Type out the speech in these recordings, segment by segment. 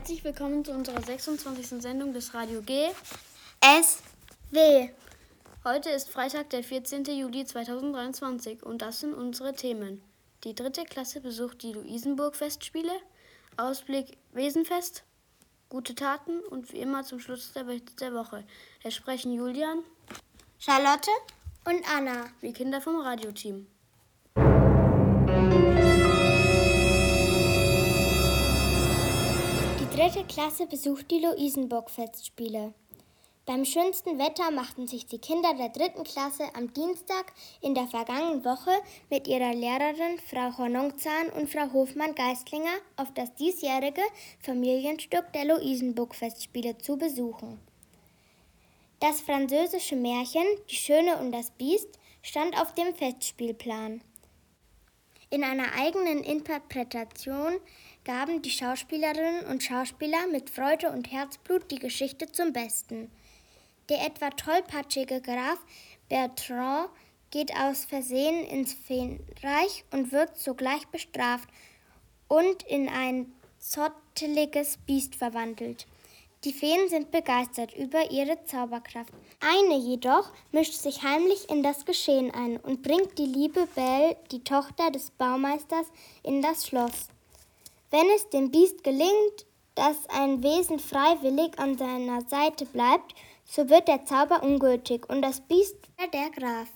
Herzlich willkommen zu unserer 26. Sendung des Radio G. S. W. Heute ist Freitag, der 14. Juli 2023 und das sind unsere Themen. Die dritte Klasse besucht die Luisenburg-Festspiele, Ausblick Wesenfest, gute Taten und wie immer zum Schluss der Bericht der Woche. Es sprechen Julian, Charlotte und Anna. wie Kinder vom Radioteam. Dritte Klasse besucht die Luisenburg-Festspiele. Beim schönsten Wetter machten sich die Kinder der dritten Klasse am Dienstag in der vergangenen Woche mit ihrer Lehrerin Frau Hornungzahn und Frau Hofmann-Geistlinger auf das diesjährige Familienstück der Luisenburg-Festspiele zu besuchen. Das französische Märchen Die Schöne und das Biest stand auf dem Festspielplan. In einer eigenen Interpretation gaben die Schauspielerinnen und Schauspieler mit Freude und Herzblut die Geschichte zum Besten. Der etwa tollpatschige Graf Bertrand geht aus Versehen ins Feenreich und wird sogleich bestraft und in ein zotteliges Biest verwandelt. Die Feen sind begeistert über ihre Zauberkraft. Eine jedoch mischt sich heimlich in das Geschehen ein und bringt die liebe Belle, die Tochter des Baumeisters, in das Schloss. Wenn es dem Biest gelingt, dass ein Wesen freiwillig an seiner Seite bleibt, so wird der Zauber ungültig und das Biest der Graf.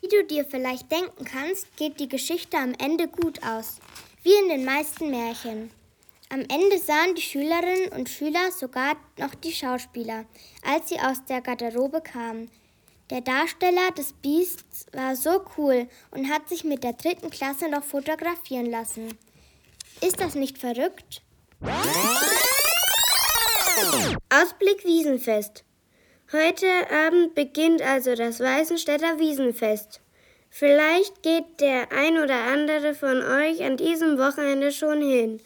Wie du dir vielleicht denken kannst, geht die Geschichte am Ende gut aus, wie in den meisten Märchen. Am Ende sahen die Schülerinnen und Schüler sogar noch die Schauspieler, als sie aus der Garderobe kamen. Der Darsteller des Biests war so cool und hat sich mit der dritten Klasse noch fotografieren lassen. Ist das nicht verrückt? Ausblick Wiesenfest. Heute Abend beginnt also das Weißenstädter Wiesenfest. Vielleicht geht der ein oder andere von euch an diesem Wochenende schon hin.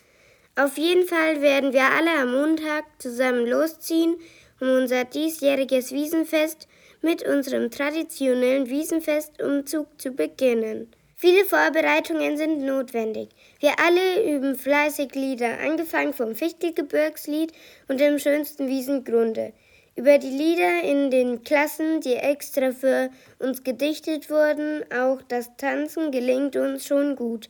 Auf jeden Fall werden wir alle am Montag zusammen losziehen, um unser diesjähriges Wiesenfest mit unserem traditionellen Wiesenfestumzug zu beginnen. Viele Vorbereitungen sind notwendig. Wir alle üben fleißig Lieder, angefangen vom Fichtelgebirgslied und dem schönsten Wiesengrunde. Über die Lieder in den Klassen, die extra für uns gedichtet wurden, auch das Tanzen gelingt uns schon gut,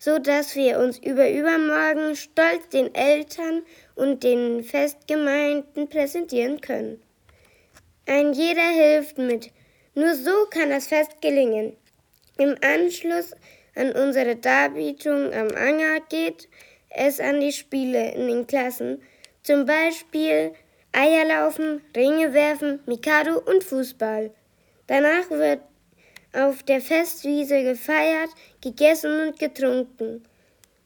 so dass wir uns über übermorgen stolz den Eltern und den Festgemeinden präsentieren können. Ein jeder hilft mit. Nur so kann das Fest gelingen. Im Anschluss an unsere Darbietung am Anger geht es an die Spiele in den Klassen, zum Beispiel Eierlaufen, Ringe werfen, Mikado und Fußball. Danach wird auf der Festwiese gefeiert, gegessen und getrunken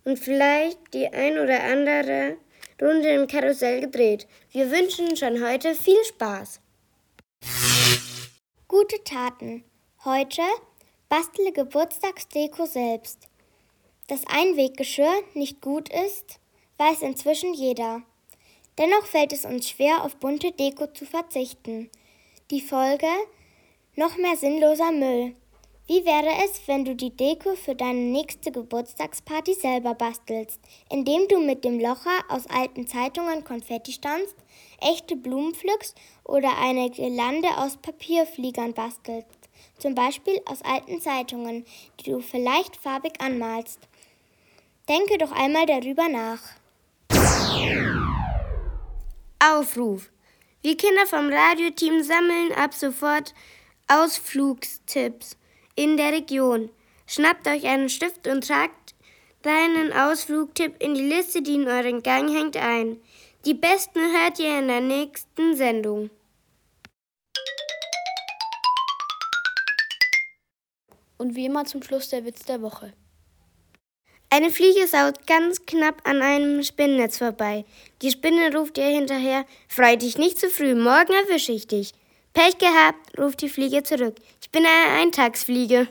und vielleicht die ein oder andere Runde im Karussell gedreht. Wir wünschen schon heute viel Spaß. Gute Taten. Heute bastle Geburtstagsdeko selbst. Dass Einweggeschirr nicht gut ist, weiß inzwischen jeder. Dennoch fällt es uns schwer, auf bunte Deko zu verzichten. Die Folge? Noch mehr sinnloser Müll. Wie wäre es, wenn du die Deko für deine nächste Geburtstagsparty selber bastelst, indem du mit dem Locher aus alten Zeitungen Konfetti stanzt, echte Blumen pflückst oder eine Girlande aus Papierfliegern bastelst, zum Beispiel aus alten Zeitungen, die du vielleicht farbig anmalst. Denke doch einmal darüber nach. Aufruf. Wir Kinder vom Radioteam sammeln ab sofort Ausflugstipps in der Region. Schnappt euch einen Stift und tragt deinen Ausflugtipp in die Liste, die in euren Gang hängt, ein. Die besten hört ihr in der nächsten Sendung. Und wie immer zum Schluss der Witz der Woche. Eine Fliege saut ganz knapp an einem Spinnennetz vorbei. Die Spinne ruft ihr hinterher, freu dich nicht zu früh, morgen erwische ich dich. Pech gehabt, ruft die Fliege zurück. Ich bin eine Eintagsfliege.